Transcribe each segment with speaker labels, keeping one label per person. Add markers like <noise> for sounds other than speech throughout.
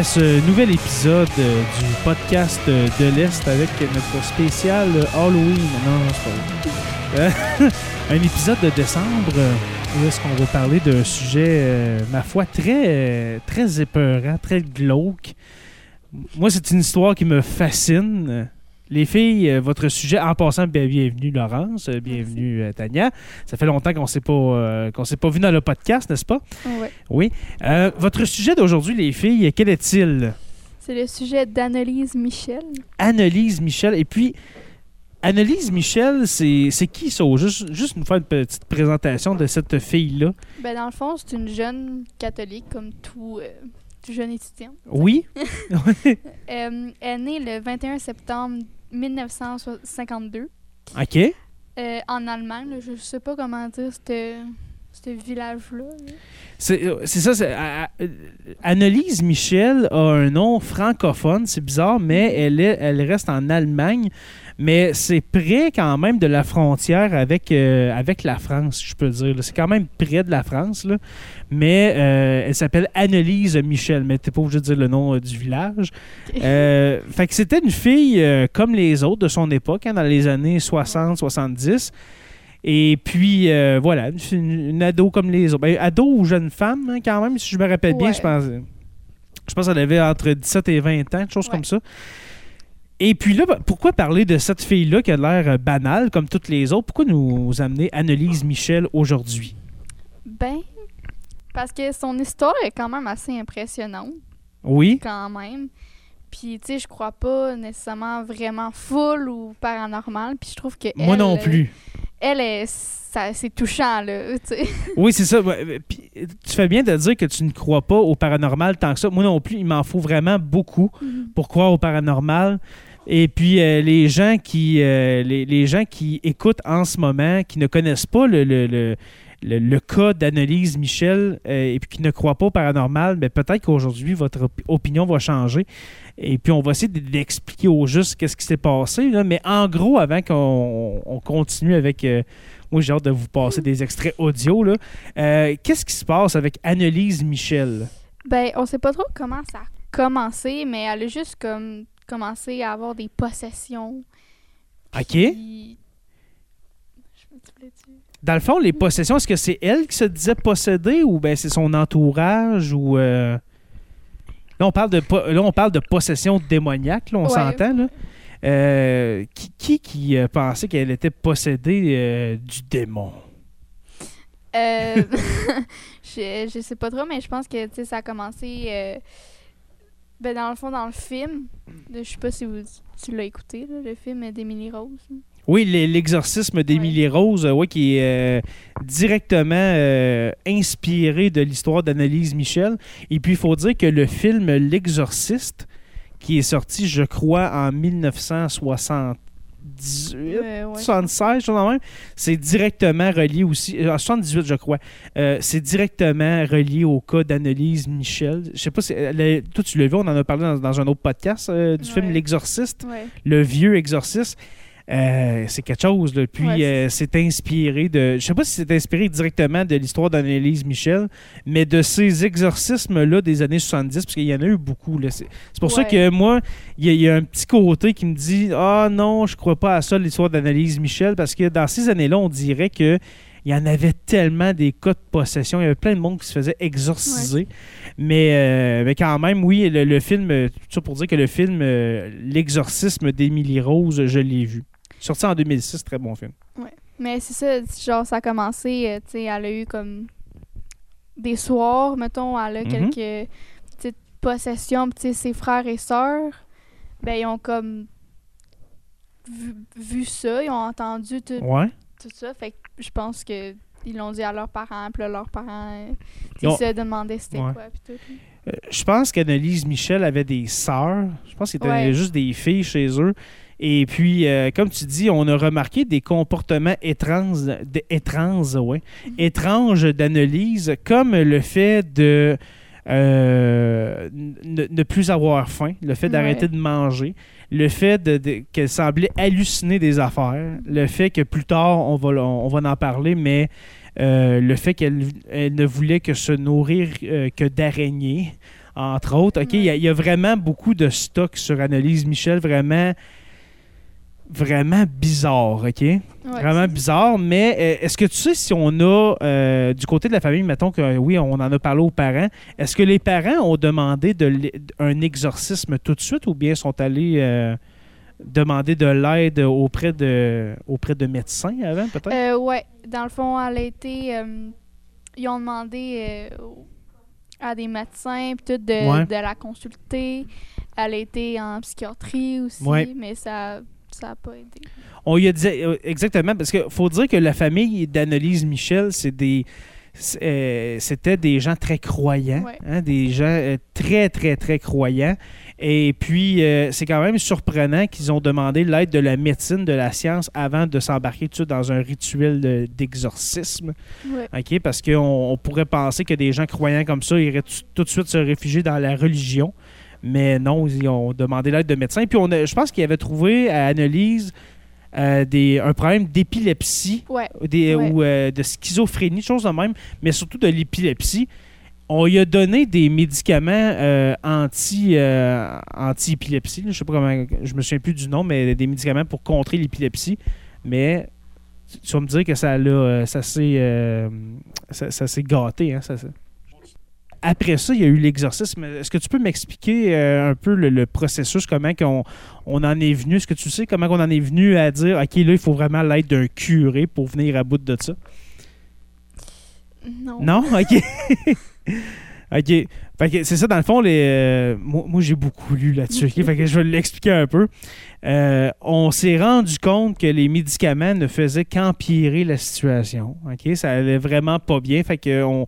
Speaker 1: à ce nouvel épisode euh, du podcast euh, de l'Est avec notre spécial euh, Halloween. Non, c'est pas vrai. <laughs> Un épisode de décembre où est-ce qu'on va parler d'un sujet, ma foi, très, très épeurant, très glauque. Moi, c'est une histoire qui me fascine. Les filles, euh, votre sujet, en passant, bien- bienvenue Laurence, euh, bienvenue euh, Tania. Ça fait longtemps qu'on s'est pas euh, qu'on s'est pas vu dans le podcast, n'est-ce pas?
Speaker 2: Ouais.
Speaker 1: Oui. Euh, votre sujet d'aujourd'hui, les filles, quel est-il?
Speaker 2: C'est le sujet d'Annelise Michel.
Speaker 1: Annelise Michel. Et puis, Annelise Michel, c'est c'est qui ça? Juste, juste nous faire une petite présentation de cette fille-là.
Speaker 2: Ben, dans le fond, c'est une jeune catholique, comme tout, euh, tout jeune étudiant.
Speaker 1: Oui? <laughs>
Speaker 2: Euh, elle est née le 21 septembre 1952
Speaker 1: OK.
Speaker 2: euh, en Allemagne. là. Je sais pas comment dire ce village-là.
Speaker 1: C'est euh, c'est ça. c'est- à- à- Annelise Michel a un nom francophone. C'est bizarre, mais elle, est, elle reste en Allemagne. Mais c'est près quand même de la frontière avec, euh, avec la France, je peux dire. là. C'est quand même près de la France. Là. Mais euh, elle s'appelle Annelise Michel. Mais t'es pas obligé de dire le nom euh, du village. Fait que c'était une fille comme les autres de son époque, hein, dans les années 60-70. Et puis, voilà, une, une ado comme les autres. Ben, ado ou jeune femme, hein, quand même, si je me rappelle bien, je pense. Je pense qu'elle avait entre 17 et 20 ans, quelque chose
Speaker 2: Ouais.
Speaker 1: comme ça. Et puis là, pourquoi parler de cette fille-là qui a l'air euh, banale comme toutes les autres? Pourquoi nous amener Annelise Michel aujourd'hui?
Speaker 2: Ben, parce que son histoire est quand même assez impressionnante,
Speaker 1: Oui?
Speaker 2: quand même. Puis, tu sais, je crois pas nécessairement vraiment full ou paranormal. Puis, je trouve que.
Speaker 1: Moi
Speaker 2: elle,
Speaker 1: non plus.
Speaker 2: Elle, est, c'est touchant, là. <laughs>
Speaker 1: Oui, c'est ça. Euh, puis, tu fais bien de dire que tu ne crois pas au paranormal tant que ça. Moi non plus, il m'en faut vraiment beaucoup pour croire au paranormal. Et puis euh, les gens qui euh, les, gens qui écoutent en ce moment, qui ne connaissent pas le, le, le, le- le cas d'Annelise Michel euh, et puis qui ne croient pas au paranormal, ben, peut-être qu'aujourd'hui votre op- opinion va changer. Et puis on va essayer d'expliquer au juste qu'est-ce qui s'est passé. Mais en gros, avant qu'on on continue avec moi j'ai hâte de vous passer des extraits audio. qu'est-ce qui se passe avec Annelise Michel?
Speaker 2: Ben, on sait pas trop comment ça a commencé, mais elle a juste comme commencé à avoir des possessions.
Speaker 1: OK?
Speaker 2: Puis- souviens-tu?
Speaker 1: Dans le fond, les possessions, est-ce que c'est elle qui se disait possédée ou ben c'est son entourage ou euh, là on parle de po- là on parle de possession démoniaque, là, on
Speaker 2: Ouais.
Speaker 1: s'entend là. Euh, qui qui, qui, euh, pensait qu'elle était possédée euh, du démon? <laughs> <laughs>
Speaker 2: Je, je sais pas trop, mais je pense que tu sais, ça a commencé ben, dans le fond dans le film. Je sais pas si vous, tu l'as écouté, là, le film d'Emily Rose.
Speaker 1: Oui, l'e- l'exorcisme d'Émilie Rose, euh, ouais, qui est euh, directement euh, inspiré de l'histoire d'Annelise Michel. Et puis, il faut dire que le film L'Exorciste, qui est sorti, je crois, en 1978,
Speaker 2: Euh, ouais.
Speaker 1: 76, chose dans le même, c'est directement relié aussi, euh, en 78, je crois, euh, c'est directement relié au cas d'Annelise Michel. Je sais pas si, toi, tu l'as vu, on en a parlé dans, dans un autre podcast euh, du film. L'Exorciste
Speaker 2: Ouais.
Speaker 1: le vieux exorciste. Euh, c'est quelque chose. là. Puis
Speaker 2: Ouais,
Speaker 1: euh, c'est inspiré de. Je sais pas si c'est inspiré directement de l'histoire d'Annelise Michel, mais de ces exorcismes-là des années 70, parce qu'il y en a eu beaucoup. C'est pour ça que moi, il y, a- il y a un petit côté qui me dit Ah non, je crois pas à ça, l'histoire d'Annelise Michel, parce que dans ces années-là, on dirait que. Il y en avait tellement des cas de possession. Il y avait plein de monde qui se faisait exorciser. Mais, euh, mais quand même, oui, le, le film, tout ça pour dire que le film euh, L'exorcisme d'Émilie Rose, je l'ai vu. Sorti en 2006, très bon film.
Speaker 2: Mais c'est ça, genre, ça a commencé, euh, tu sais, elle a eu comme des soirs, mettons, elle a
Speaker 1: Mhm.
Speaker 2: quelques petites possessions, tu sais, ses frères et sœurs, ben, ils ont comme vu, vu ça, ils ont entendu tout,
Speaker 1: Ouais.
Speaker 2: tout ça, fait que je pense que ils l'ont dit à leurs parents, puis leurs parents, euh,
Speaker 1: Ils ont-
Speaker 2: se demandaient c'était
Speaker 1: Ouais.
Speaker 2: quoi, puis tout.
Speaker 1: Euh, je pense qu'Annelise Michel avait des sœurs. Je pense qu'il y avait
Speaker 2: Ouais.
Speaker 1: juste des filles chez eux. Et puis, euh, comme tu dis, on a remarqué des comportements étranges, étranges, ouais, étranges d'Annelise, comme le fait de euh, ne, ne plus avoir faim, le fait d'arrêter
Speaker 2: Ouais.
Speaker 1: de manger, le fait de, de- qu'elle semblait halluciner des affaires, le fait que plus tard, on va, on, va en parler, mais euh, le fait qu'elle elle ne voulait que se nourrir euh, que d'araignées. entre autres. OK, il y, y a vraiment beaucoup de stock sur Annelise Michel, vraiment, vraiment bizarre, OK?
Speaker 2: Ouais,
Speaker 1: Vraiment bizarre, mais euh, est-ce que tu sais si on a, euh, du côté de la famille, mettons que oui, on en a parlé aux parents, est-ce que les parents ont demandé de un exorcisme tout de suite ou bien sont allés euh, demander de l'aide auprès de, auprès de médecins avant, peut-être?
Speaker 2: Ouais, dans le fond, elle a été. ils ont demandé à des médecins tout de,
Speaker 1: Ouais.
Speaker 2: de la consulter. Elle a été en psychiatrie aussi,
Speaker 1: Ouais.
Speaker 2: mais ça ça a pas aidé.
Speaker 1: On lui a dit euh, exactement, parce qu'il faut dire que la famille d'Annelise Michel, c'est des. euh, C'était des gens très croyants,
Speaker 2: Ouais.
Speaker 1: hein, des gens euh, très, très, très croyants. Et puis, euh, c'est quand même surprenant qu'ils ont demandé l'aide de la médecine, de la science, avant de s'embarquer tout dans un rituel de- d'exorcisme.
Speaker 2: Ouais.
Speaker 1: Parce qu'on on pourrait penser que des gens croyants comme ça iraient tout de suite se réfugier dans la religion. Mais non, ils ont demandé l'aide de médecins. Puis on a- je pense qu'ils avaient trouvé à Annelise euh, des, un problème d'épilepsie
Speaker 2: Ouais.
Speaker 1: des,
Speaker 2: Ouais.
Speaker 1: ou euh, de schizophrénie, chose de même, mais surtout de l'épilepsie. On lui a donné des médicaments euh, anti, euh, anti-épilepsie. Je sais pas comment, je me souviens plus du nom, mais des médicaments pour contrer l'épilepsie. Mais tu- vas me dire que ça l'a, ça s'est, ça, ça s'est gâté, hein, ça, ça. Après ça, il y a eu l'exorcisme. Est-ce que tu peux m'expliquer euh, un peu le, le processus, comment qu'on, on en est venu? Est-ce que tu sais comment on en est venu à dire, OK, là, il faut vraiment l'aide d'un curé pour venir à bout de ça?
Speaker 2: Non.
Speaker 1: Non? OK. <laughs> OK. Fait que c'est ça, dans le fond, les, euh, moi, moi, j'ai beaucoup lu là-dessus. Fait que je vais l'expliquer un peu. Euh, on s'est rendu compte que les médicaments ne faisaient qu'empirer la situation. OK? Ça allait vraiment pas bien. Fait que on,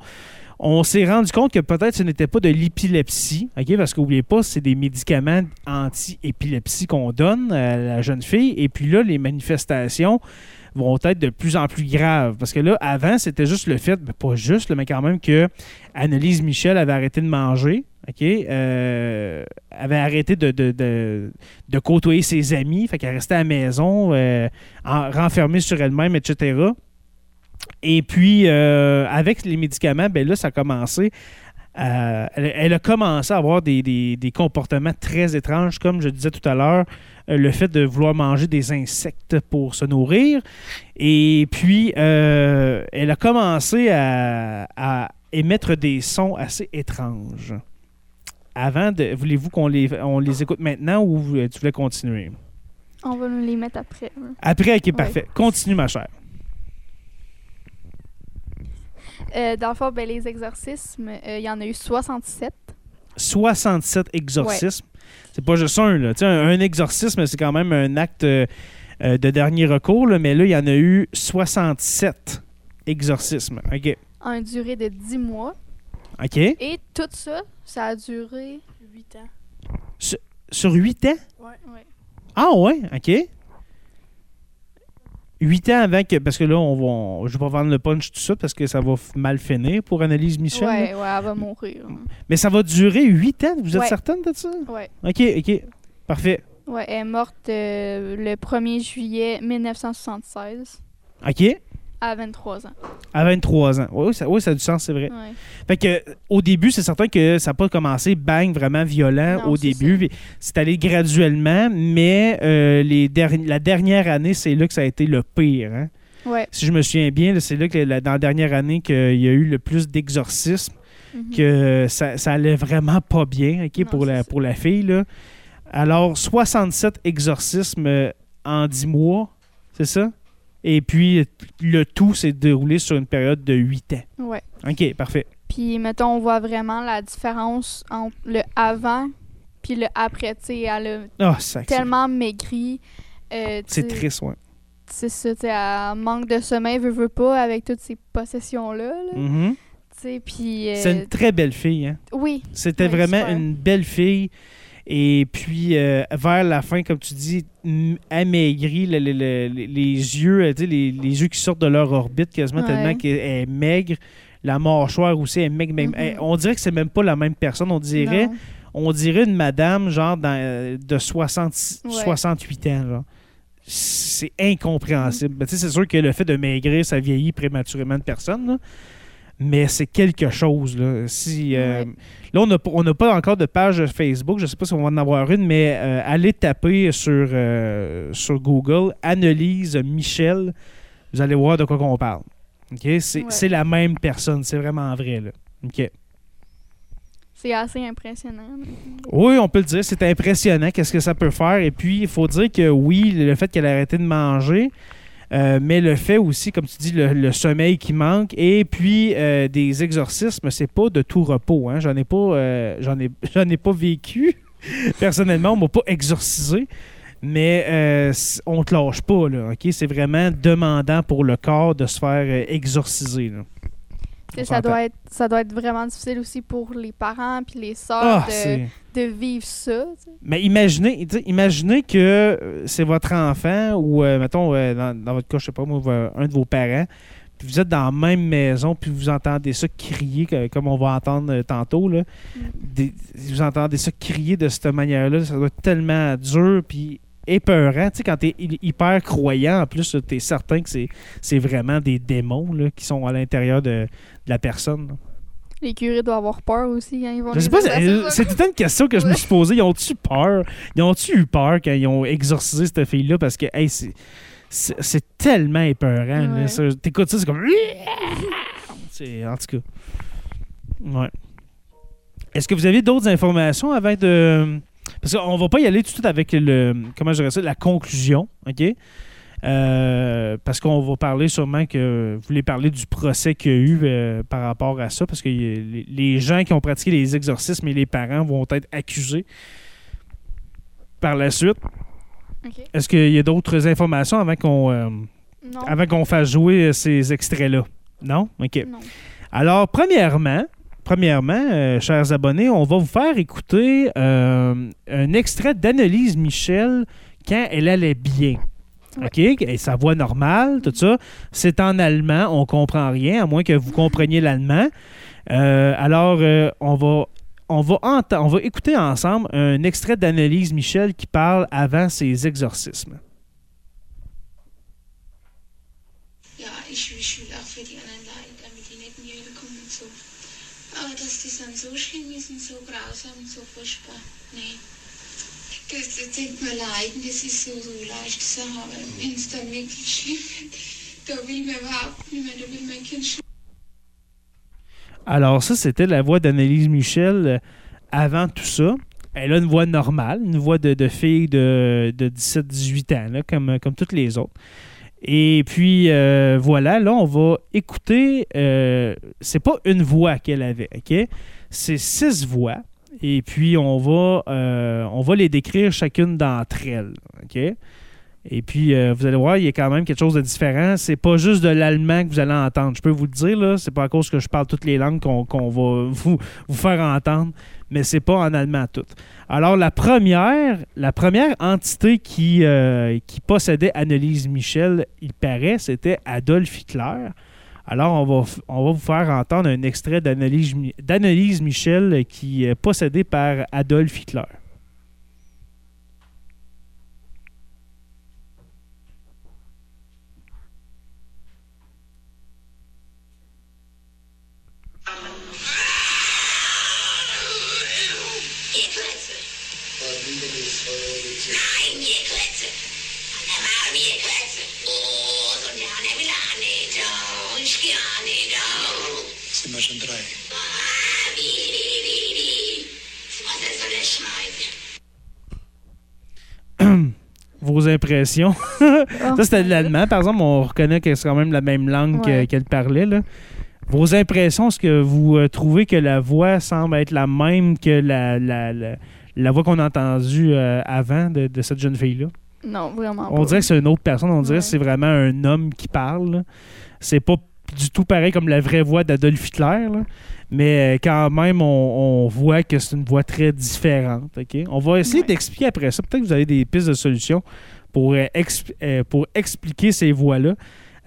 Speaker 1: on s'est rendu compte que peut-être ce n'était pas de l'épilepsie. OK? Parce qu'oubliez pas, c'est des médicaments anti-épilepsie qu'on donne à la jeune fille. Et puis là, les manifestations vont être de plus en plus graves. Parce que là, avant, c'était juste le fait, ben, pas juste, mais quand même que Annelise Michel avait arrêté de manger, OK? Euh, avait arrêté de, côtoyer ses amis, fait qu'elle restait à la maison, euh, en- renfermée sur elle-même, etc. Et puis, euh, avec les médicaments, ben là, ça a commencé. à- elle, elle a commencé à avoir des, des- des comportements très étranges, comme je disais tout à l'heure, euh, le fait de vouloir manger des insectes pour se nourrir. Et puis, euh, elle a commencé à, à émettre des sons assez étranges. Avant de. Voulez-vous qu'on les, on les écoute maintenant ou tu voulais continuer?
Speaker 2: On va nous les mettre après. hein.
Speaker 1: Après, ok, parfait. Continue, ma chère.
Speaker 2: Euh, dans le fond, ben, les exorcismes, euh, il y en a eu 67.
Speaker 1: 67 exorcismes? C'est pas juste un, là. Un, un exorcisme, c'est quand même un acte euh, de dernier recours, là, mais là, il y en a eu 67 exorcismes. OK.
Speaker 2: en durée de 10 mois.
Speaker 1: OK.
Speaker 2: Et tout ça, ça a duré
Speaker 3: 8 ans.
Speaker 1: Sur 8 ans?
Speaker 2: ouais,
Speaker 1: Ah ouais, OK. 8 ans avant que. Parce que là, on va, on- je vais pas vendre le punch tout ça parce que ça va mal finir pour Annelise Michel. là.
Speaker 2: ouais, elle va mourir.
Speaker 1: Mais ça va durer 8 ans, vous êtes
Speaker 2: Ouais.
Speaker 1: certaine de ça?
Speaker 2: Ouais.
Speaker 1: OK, OK. Parfait.
Speaker 2: Ouais, elle est morte euh, le 1er juillet 1976
Speaker 1: OK.
Speaker 2: À 23 ans.
Speaker 1: À 23 ans. Oui, ça, oui, ça a du sens, c'est vrai.
Speaker 2: Ouais.
Speaker 1: Fait que au début, c'est certain que ça n'a pas commencé bang vraiment violent
Speaker 2: Non,
Speaker 1: au début. C'est allé graduellement, mais euh, les derni- la dernière année, c'est là que ça a été le pire. hein.
Speaker 2: Ouais.
Speaker 1: Si je me souviens bien, c'est là que la- dans la dernière année qu'il y a eu le plus d'exorcismes,
Speaker 2: Mhm.
Speaker 1: que ça, ça allait vraiment pas bien ok,
Speaker 2: Non,
Speaker 1: pour, la,
Speaker 2: ça.
Speaker 1: pour la fille. Là. Alors, 67 exorcismes euh, en 10 mois, c'est ça? Et puis, le tout s'est déroulé sur une période de 8 ans.
Speaker 2: Ouais.
Speaker 1: OK, parfait.
Speaker 2: Puis, mettons, on voit vraiment la différence entre le avant puis le après. Tu sais, elle a
Speaker 1: Ah,
Speaker 2: tellement maigri. euh,
Speaker 1: C'est triste, ouais.
Speaker 2: C'est ça, tu elle manque de sommeil, veut, veut pas, avec toutes ces possessions-là. là.
Speaker 1: Mhm.
Speaker 2: Sais, puis... euh,
Speaker 1: C'est une très belle fille. Hein?
Speaker 2: Oui,
Speaker 1: C'était vraiment
Speaker 2: super.
Speaker 1: une belle fille. Et puis, euh, vers la fin, comme tu dis, amaigrie, le- le- le- les, yeux, euh, les, les yeux qui sortent de leur orbite quasiment
Speaker 2: Ouais.
Speaker 1: tellement qu'elle est maigre. La mâchoire aussi est maigre. même- elle- on dirait que c'est même pas la même personne. On dirait,
Speaker 2: non.
Speaker 1: on dirait une madame, genre, dans, euh, de 60,
Speaker 2: Ouais.
Speaker 1: 68 ans, genre. C'est incompréhensible. Ben, sais, c'est sûr que le fait de maigrir, ça vieillit prématurément de personne. là. Mais c'est quelque chose. Là, si, euh, là on n'a on pas encore de page Facebook, je ne sais pas si on va en avoir une, mais euh, allez taper sur, euh, sur Google Annelise Michel, vous allez voir de quoi qu'on parle. C'est
Speaker 2: Ouais.
Speaker 1: la même personne, c'est vraiment vrai. Là. OK?
Speaker 2: C'est assez impressionnant.
Speaker 1: Oui, on peut le dire, c'est impressionnant qu'est-ce que ça peut faire. Et puis, il faut dire que oui, le fait qu'elle a arrêté de manger, euh, mais le fait aussi, comme tu dis, le, sommeil qui manque, et puis euh, des exorcismes, c'est pas de tout repos. Hein. J'en ai pas, euh, <laughs> vécu. Personnellement, on m'a pas exorcisé. Mais on te lâche pas, là? C'est vraiment demandant pour le corps de se faire exorciser.
Speaker 2: Ça doit, être, ça doit être vraiment difficile aussi pour les parents puis les sœurs
Speaker 1: Ah,
Speaker 2: de, de vivre ça.
Speaker 1: Mais imaginez, imaginez que euh, c'est votre enfant ou, euh, mettons, euh, dans, dans votre cas, je sais pas, moi, un de vos parents, puis vous êtes dans la même maison, puis vous entendez ça crier, comme on va entendre tantôt, là. Des- vous entendez ça crier de cette manière-là, ça doit être tellement dur, puis épeurant. Tu sais, quand t'es hy- hyper croyant, en plus, t'es certain que c'est, vraiment des démons là, qui sont à l'intérieur de, de la personne. là.
Speaker 2: Les curés doivent avoir peur aussi quand ils vont
Speaker 1: Je sais pas, c'est, tout une question que je me suis <laughs> posée. Ils ont-tu peur? Ils ont-tu eu peur quand ils ont exorcisé cette fille-là? Parce que, hey, c'est, tellement épeurant.
Speaker 2: Ouais.
Speaker 1: Ça, t'écoutes ça, c'est comme... <laughs> En tout cas. Ouais. Est-ce que vous avez d'autres informations avant de... Parce qu'on va pas y aller tout de suite avec le... Comment je dirais ça? La conclusion, OK? Euh, parce qu'on va parler sûrement que vous voulez parler du procès qu'il y a eu euh, par rapport à ça, parce que y les, gens qui ont pratiqué les exorcismes et les parents vont être accusés par la suite. Est-ce qu'il y a d'autres informations avant qu'on euh, avant qu'on fasse jouer ces extraits-là? Non? OK.
Speaker 2: non.
Speaker 1: Alors, premièrement, premièrement, euh, chers abonnés, on va vous faire écouter euh, un extrait d'Annelise Michel quand elle allait bien. OK? Et sa voix normale, tout ça. C'est en allemand, on comprend rien, à moins que vous compreniez l'allemand. Euh, alors, euh, on va. On va, on va écouter ensemble un extrait d'Annelise Michel qui parle avant ses exorcismes.
Speaker 3: Ja, ich, ich will auch für die anderen leiden, damit die nicht in die Hölle kommen und so. Aber dass das dann so schlimm ist und
Speaker 1: Alors ça, c'était la voix d'Annelise Michel euh, avant tout ça. Elle a une voix normale, une voix de, fille de, de 17-18 ans, comme, comme toutes les autres. Et puis, euh, voilà, là, on va écouter... euh, c'est pas une voix qu'elle avait, OK? C'est six voix. Et puis, on va, euh, on va les décrire chacune d'entre elles? Et puis, euh, vous allez voir, il y a quand même quelque chose de différent. C'est pas juste de l'allemand que vous allez entendre. Je peux vous le dire, là, c'est pas à cause que je parle toutes les langues qu'on qu'on va <laughs> vous, vous faire entendre, mais c'est pas en allemand tout. Alors, la première, la première entité qui, euh, qui possédait Annelise Michel, il paraît, c'était Adolf Hitler. Alors, on va, vous faire entendre un extrait d'Annelise Michel qui est possédé par Adolf Hitler. Impressions. <laughs>
Speaker 2: Oh.
Speaker 1: Ça, c'était de l'allemand. Par exemple, on reconnaît que c'est quand même la même langue
Speaker 2: Ouais.
Speaker 1: qu'elle parlait. Là. Vos impressions, est-ce que vous euh, trouvez que la voix semble être la même que la, la, la, la voix qu'on a entendue euh, avant de, de cette jeune fille-là?
Speaker 2: Non, vraiment
Speaker 1: On
Speaker 2: pas.
Speaker 1: dirait que c'est une autre personne. On dirait
Speaker 2: Ouais.
Speaker 1: que c'est vraiment un homme qui parle. C'est pas du tout pareil comme la vraie voix d'Adolf Hitler. là. Mais euh, quand même, on, on voit que c'est une voix très différente. On va essayer
Speaker 2: Ouais.
Speaker 1: d'expliquer après ça. Peut-être que vous avez des pistes de solutions pour, euh, exp- euh, pour expliquer ces voix-là.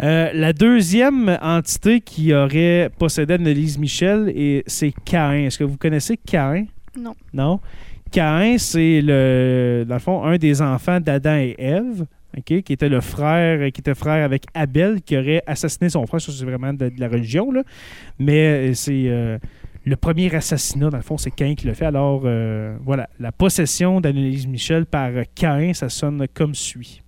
Speaker 1: Euh, la deuxième entité qui aurait possédé Annelise Michel, c'est Caïn. Est-ce que vous connaissez Caïn?
Speaker 2: Non.
Speaker 1: Non? Caïn, c'est le, dans le fond, un des enfants d'Adam et Ève. qui était le frère, qui était frère avec Abel, qui aurait assassiné son frère. Ça, c'est vraiment de, de la religion, là. Mais c'est euh, le premier assassinat, dans le fond, c'est Cain qui le fait. Alors, euh, voilà, la possession d'Annelise Michel par Cain, ça sonne comme suit.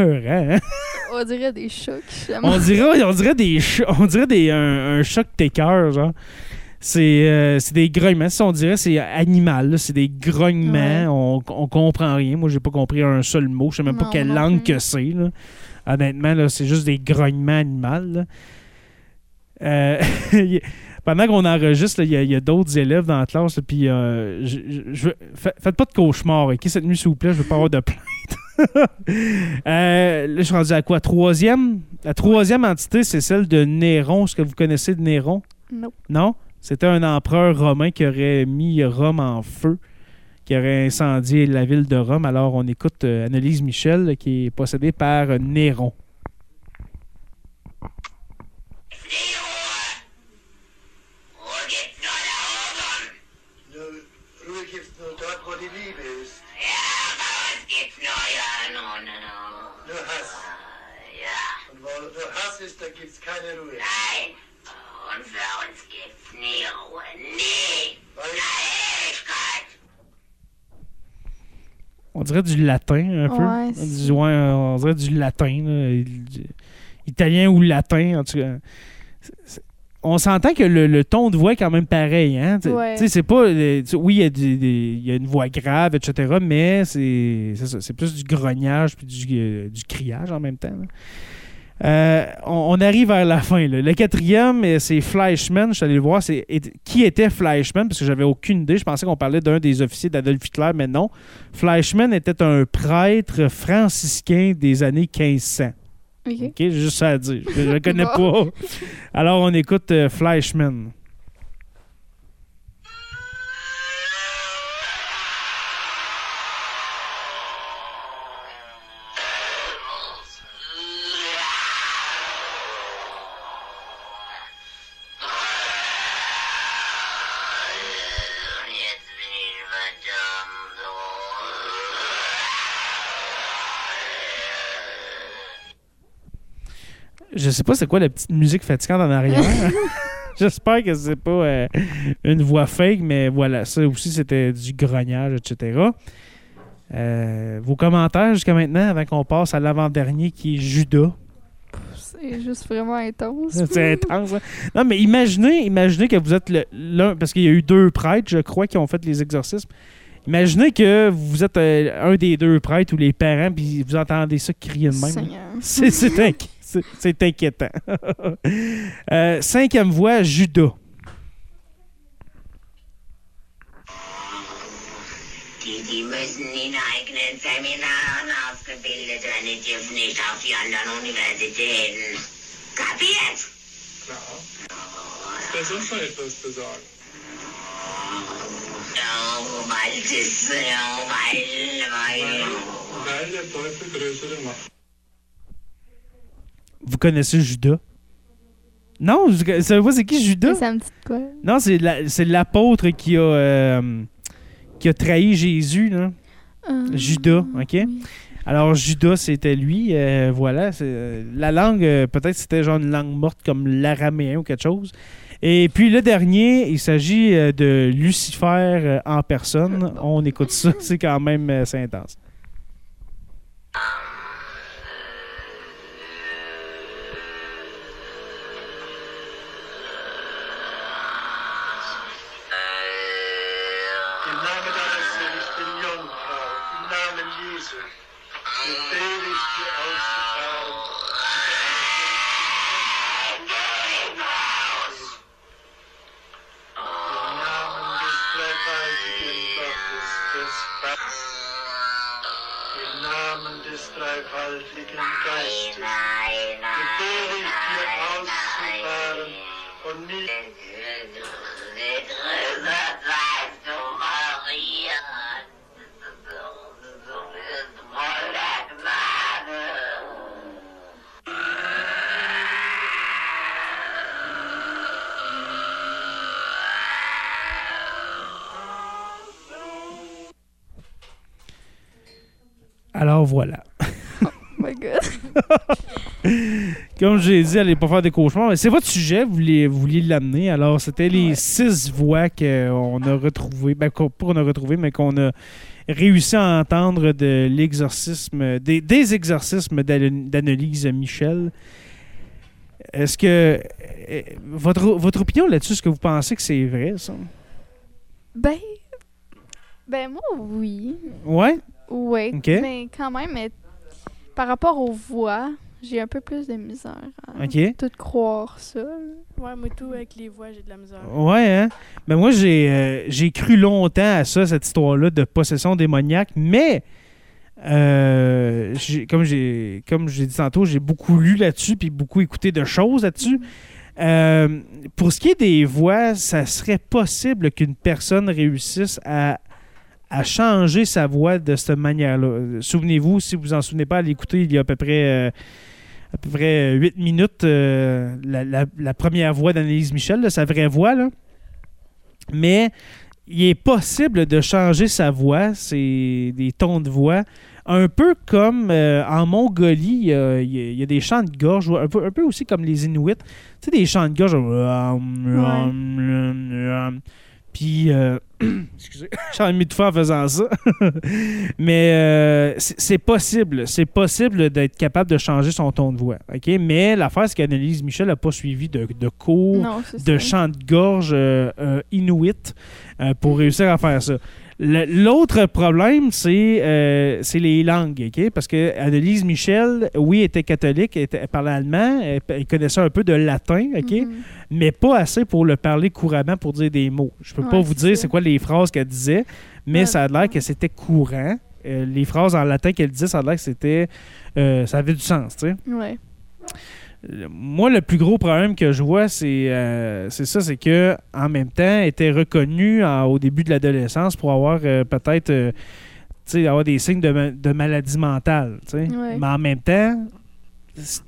Speaker 1: Hein?
Speaker 2: On dirait des qui
Speaker 1: on dirait, on dirait des, on dirait des, un, un choc tes cœurs, genre. C'est euh, des grognements. Ça, on dirait c'est animal. C'est des grognements.
Speaker 2: Ouais.
Speaker 1: On, on comprend rien. Moi, j'ai pas compris un seul mot. Je sais même pas quelle langue que c'est. Honnêtement, là, c'est juste des grognements animaux. Euh, <laughs> pendant qu'on enregistre, il y a, d'autres élèves dans la classe. Puis, euh, je, je- faites pas de cauchemar, ok, cette nuit, s'il vous plaît. Je veux pas avoir de plainte. <laughs> Euh, là, je suis rendu à quoi? Troisième? La troisième entité, c'est celle de Néron. Est-ce que vous connaissez de Néron?
Speaker 2: Non.
Speaker 1: Non? C'était un empereur romain qui aurait mis Rome en feu, qui aurait incendié la ville de Rome. Alors, on écoute euh, Annelise Michel, qui est possédée par euh, Néron.
Speaker 4: Nur Hass ist, da gibt's keine Ruhe.
Speaker 5: Und für uns gibt's nie Ruhe. Nie.
Speaker 4: Weil
Speaker 5: Ewigkeit.
Speaker 1: On dirait du latin, un peu. Du- ouais, on dirait du latin. là. Italien ou latin, en tout cas. C'est- c'est- On s'entend que le, le ton de voix est quand même pareil. Hein?
Speaker 2: Ouais.
Speaker 1: c'est pas. euh, oui, il y, a y une voix grave, etc., mais c'est c'est ça, c'est plus du grognage puis du, euh, du criage en même temps. là. Euh, on, on arrive vers la fin. là. Le quatrième, euh, c'est Fleischmann. Je suis allé le voir. C'est, qui était Fleischmann? Parce que j'avais aucune idée. Je pensais qu'on parlait d'un des officiers d'Adolf Hitler, mais non. Fleischmann était un prêtre franciscain des années 1500.
Speaker 2: Ok.
Speaker 1: Juste ça à dire. Je ne le connais <laughs> pas. Alors, on écoute euh, Fleischmann. Je sais pas c'est quoi la petite musique fatigante en arrière. <laughs> J'espère que c'est pas euh, une voix fake, mais voilà, ça aussi c'était du grognage, etc. Euh, vos commentaires jusqu'à maintenant, avant qu'on passe à l'avant-dernier qui est Judas.
Speaker 2: C'est juste vraiment intense. <laughs>
Speaker 1: C'est intense. hein? Non, mais imaginez, imaginez que vous êtes l'un, parce qu'il y a eu deux prêtres, je crois, qui ont fait les exorcismes. Imaginez que vous êtes euh, un des deux prêtres ou les parents, puis vous entendez ça crier de même. C'est c'est inqui- c'est- inquiétant. Euh, cinquième voix, Judas.
Speaker 5: Die, die müssen in eigenen Seminaren ausgebildet werden, die dürfen nicht auf die anderen Universitäten. Kapiert?
Speaker 6: Klar. Wer sonst noch etwas zu sagen?
Speaker 5: Oh, weil das, oh, weil, weil.
Speaker 6: Weil der Teufel größere Macht.
Speaker 1: Vous connaissez Judas? Non, vous ne savez pas c'est qui Judas?
Speaker 2: Mais ça me dit de quoi?
Speaker 1: Non, c'est la- c'est l'apôtre qui a euh, qui a trahi Jésus, là.
Speaker 2: Euh,
Speaker 1: Judas, OK?
Speaker 2: oui.
Speaker 1: Alors, Judas, c'était lui. euh, voilà. la langue, peut-être c'était genre une langue morte comme l'araméen ou quelque chose. Et puis le dernier, il s'agit de Lucifer en personne. On écoute ça, <laughs> c'est quand même intense.
Speaker 4: Dreifaltigen Gottes, des Vaters, im Namen des dreifaltigen Geistes.
Speaker 5: Nein,
Speaker 4: Befehle ich dir
Speaker 5: nein,
Speaker 4: auszufahren und nicht
Speaker 1: Alors voilà.
Speaker 2: Oh my god. <laughs>
Speaker 1: Comme j'ai dit, allez pas faire des cauchemars. Mais c'est votre sujet, vous vouliez, vous vouliez l'amener. Alors, c'était les
Speaker 2: Ouais.
Speaker 1: six voix qu'on a retrouvées. Ben, qu'on- pas qu'on a retrouvées, mais qu'on a réussi à entendre de l'exorcisme, des, des exorcismes d'Anne- d'Annelise Michel. Est-ce que. euh, votre, votre opinion là-dessus, est-ce que vous pensez que c'est vrai, ça?
Speaker 2: Ben. Ben, moi, oui.
Speaker 1: Ouais?
Speaker 2: Ouais.
Speaker 1: Ok.
Speaker 2: Mais quand même, mais par rapport aux voix, j'ai un peu plus de misère à
Speaker 1: OK.
Speaker 2: tout croire ça.
Speaker 7: Ouais, moi tout, avec les voix, j'ai de la misère.
Speaker 1: Ouais, hein? Ben moi, j'ai euh, j'ai cru longtemps à ça, cette histoire-là de possession démoniaque, mais euh, j'ai- comme j'ai comme j'ai dit tantôt, j'ai beaucoup lu là-dessus puis beaucoup écouté de choses là-dessus. Euh, pour ce qui est des voix, ça serait possible qu'une personne réussisse à, à changer sa voix de cette manière-là. Euh, Souvenez-vous, si vous en souvenez pas, à l'écouter il y a à peu près, euh, à peu près 8 minutes, euh, la, la- la première voix d'Annelise Michel, là, sa vraie voix. Là. Mais il est possible de changer sa voix, c'est des tons de voix. Un peu comme euh, en Mongolie, y il y a des chants de gorge, un peu, un peu aussi comme les Inuits. Tu sais, des chants de gorge. Puis, euh, <clears throat> excusez, <clears throat> j'ai faire en faisant ça. <laughs> Mais euh, c'est possible. C'est possible d'être capable de changer son ton de voix. OK? Mais l'affaire, c'est qu'Annelise Michel n'a pas suivi de, de cours
Speaker 2: Non,
Speaker 1: de
Speaker 2: ça.
Speaker 1: chant de gorge euh, euh, inuit pour réussir à faire ça. L'autre problème, c'est euh, c'est les langues, OK? Parce que Annelise Michel, oui, était catholique, elle, était- elle parlait allemand, elle, elle connaissait un peu de latin, OK?
Speaker 2: Mhm.
Speaker 1: Mais pas assez pour le parler couramment pour dire des mots. Je peux pas vous dire c'est quoi les phrases qu'elle disait, mais
Speaker 2: Ouais.
Speaker 1: ça a l'air que c'était courant. Euh, les phrases en latin qu'elle disait, ça a l'air que c'était... euh, ça avait du sens, tu sais.
Speaker 2: Ouais.
Speaker 1: Moi, le plus gros problème que je vois, c'est euh, ça, c'est que en même temps, elle était reconnue en- au début de l'adolescence pour avoir euh, peut-être, euh, avoir des signes de, de maladie mentale.
Speaker 2: Ouais.
Speaker 1: Mais en même temps,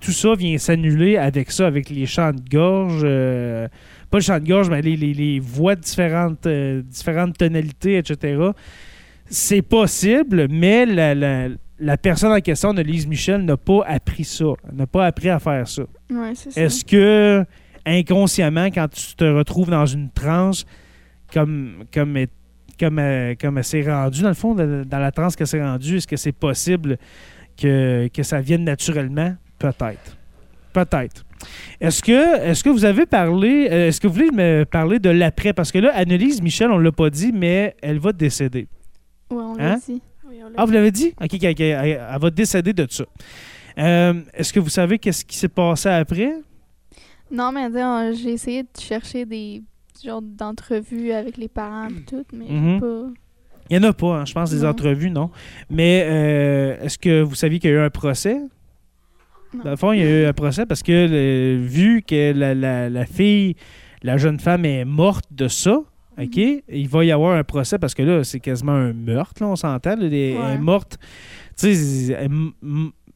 Speaker 1: tout ça vient s'annuler avec ça, avec les chants de gorge, pas le chant de gorge, mais les, les- les voix de différentes, différentes tonalités, etc. C'est possible, mais la, la- la personne en question, Lise Michel, n'a pas appris ça, n'a pas appris à faire ça.
Speaker 2: Ouais, c'est ça.
Speaker 1: Est-ce que inconsciemment, quand tu te retrouves dans une transe, comme, comme, elle- comme, elle- comme elle s'est rendue, dans le fond, dans la transe qu'elle s'est rendue, est-ce que c'est possible que, que ça vienne naturellement? Peut-être. Peut-être. Est-ce que, est que vous avez parlé, euh, est-ce que vous voulez me parler de l'après? Parce que là, Annelise Michel, on ne l'a pas dit, mais elle va décéder.
Speaker 2: Ouais, on
Speaker 1: Hein?
Speaker 2: l'a dit.
Speaker 1: Ah, vous l'avez dit? OK. Elle, elle va décéder de ça. Euh, est-ce que vous savez qu'est-ce qui s'est passé après?
Speaker 2: Non, mais on- j'ai essayé de chercher des genres d'entrevues avec les parents et tout, mais j'ai
Speaker 1: Mhm.
Speaker 2: pas.
Speaker 1: Il n'y en a pas, hein, je pense, des
Speaker 2: Non.
Speaker 1: entrevues, non. Mais euh, est-ce que vous saviez qu'il y a eu un procès?
Speaker 2: Non.
Speaker 1: Dans le fond, il y a eu un procès parce que le- vu que la, la- la fille, la jeune femme est morte de ça, OK, il va y avoir un procès parce que là, c'est quasiment un meurtre, là, on s'entend. Elle est
Speaker 2: Ouais.
Speaker 1: morte. Tu sais,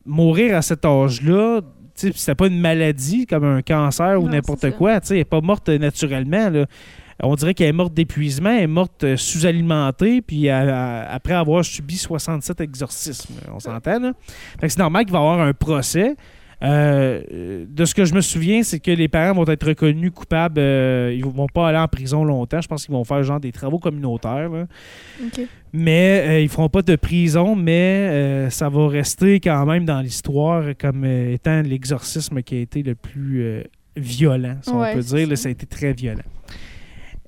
Speaker 1: mourir à cet âge-là, tu sais, c'était pas une maladie comme un cancer ou n'importe quoi. Tu sais, elle n'est pas morte naturellement. Là. On dirait qu'elle est morte d'épuisement, elle est morte euh, sous-alimentée, puis après avoir subi 67 exorcismes. On s'entend, là? Fait que c'est normal qu'il va y avoir un procès. Euh, de ce que je me souviens, c'est que les parents vont être reconnus coupables. euh, ils vont pas aller en prison longtemps. Je pense qu'ils vont faire genre des travaux communautaires. là. Mais euh, ils feront pas de prison, mais euh, ça va rester quand même dans l'histoire comme euh, étant l'exorcisme qui a été le plus violent, si
Speaker 2: Ouais,
Speaker 1: on peut dire. Là,
Speaker 2: ça.
Speaker 1: ça a été très violent.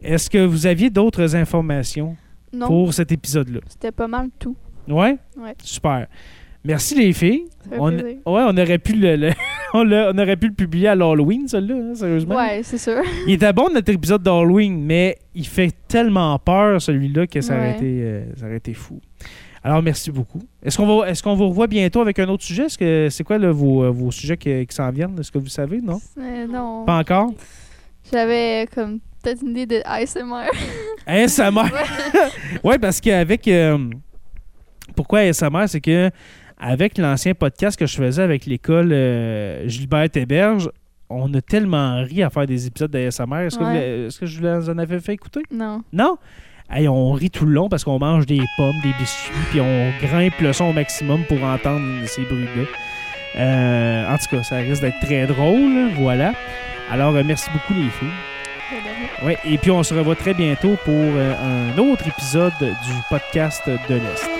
Speaker 1: Est-ce que vous aviez d'autres informations
Speaker 2: Non,
Speaker 1: pour cet épisode-là?
Speaker 2: c'était pas mal tout.
Speaker 1: Ouais?
Speaker 2: Ouais.
Speaker 1: Super. Merci les filles. On, ouais, on aurait pu le, le- <laughs> on, aurait pu le publier à l'Halloween, celui-là, hein, sérieusement.
Speaker 2: Ouais, c'est sûr. <laughs>
Speaker 1: Il était bon notre épisode d'Halloween, mais il fait tellement peur celui-là que ça, aurait été, euh, ça aurait été fou. Alors, merci beaucoup. Est-ce qu'on va, est qu'on vous revoit bientôt avec un autre sujet? Est-ce que c'est quoi là, vos, euh, vos sujets qui, qui s'en viennent? Est-ce que vous savez, non?
Speaker 2: Euh, non.
Speaker 1: Pas encore?
Speaker 2: J'avais comme peut-être une idée de ASMR.
Speaker 1: ASMR! <laughs> ouais, parce qu'avec. euh, pourquoi ASMR? C'est que avec l'ancien podcast que je faisais avec l'école euh, Gilbert Héberge, on a tellement ri à faire des épisodes d'ASMR. Est-ce que, je vous en avais fait écouter?
Speaker 2: non.
Speaker 1: Non? Hey, on rit tout le long parce qu'on mange des pommes, des biscuits, puis on grimpe le son au maximum pour entendre ces bruits-là. Euh, en tout cas, ça risque d'être très drôle. Voilà. Alors, euh, merci beaucoup, les filles. Ouais, et puis, on se revoit très bientôt pour euh, un autre épisode du podcast de l'Est.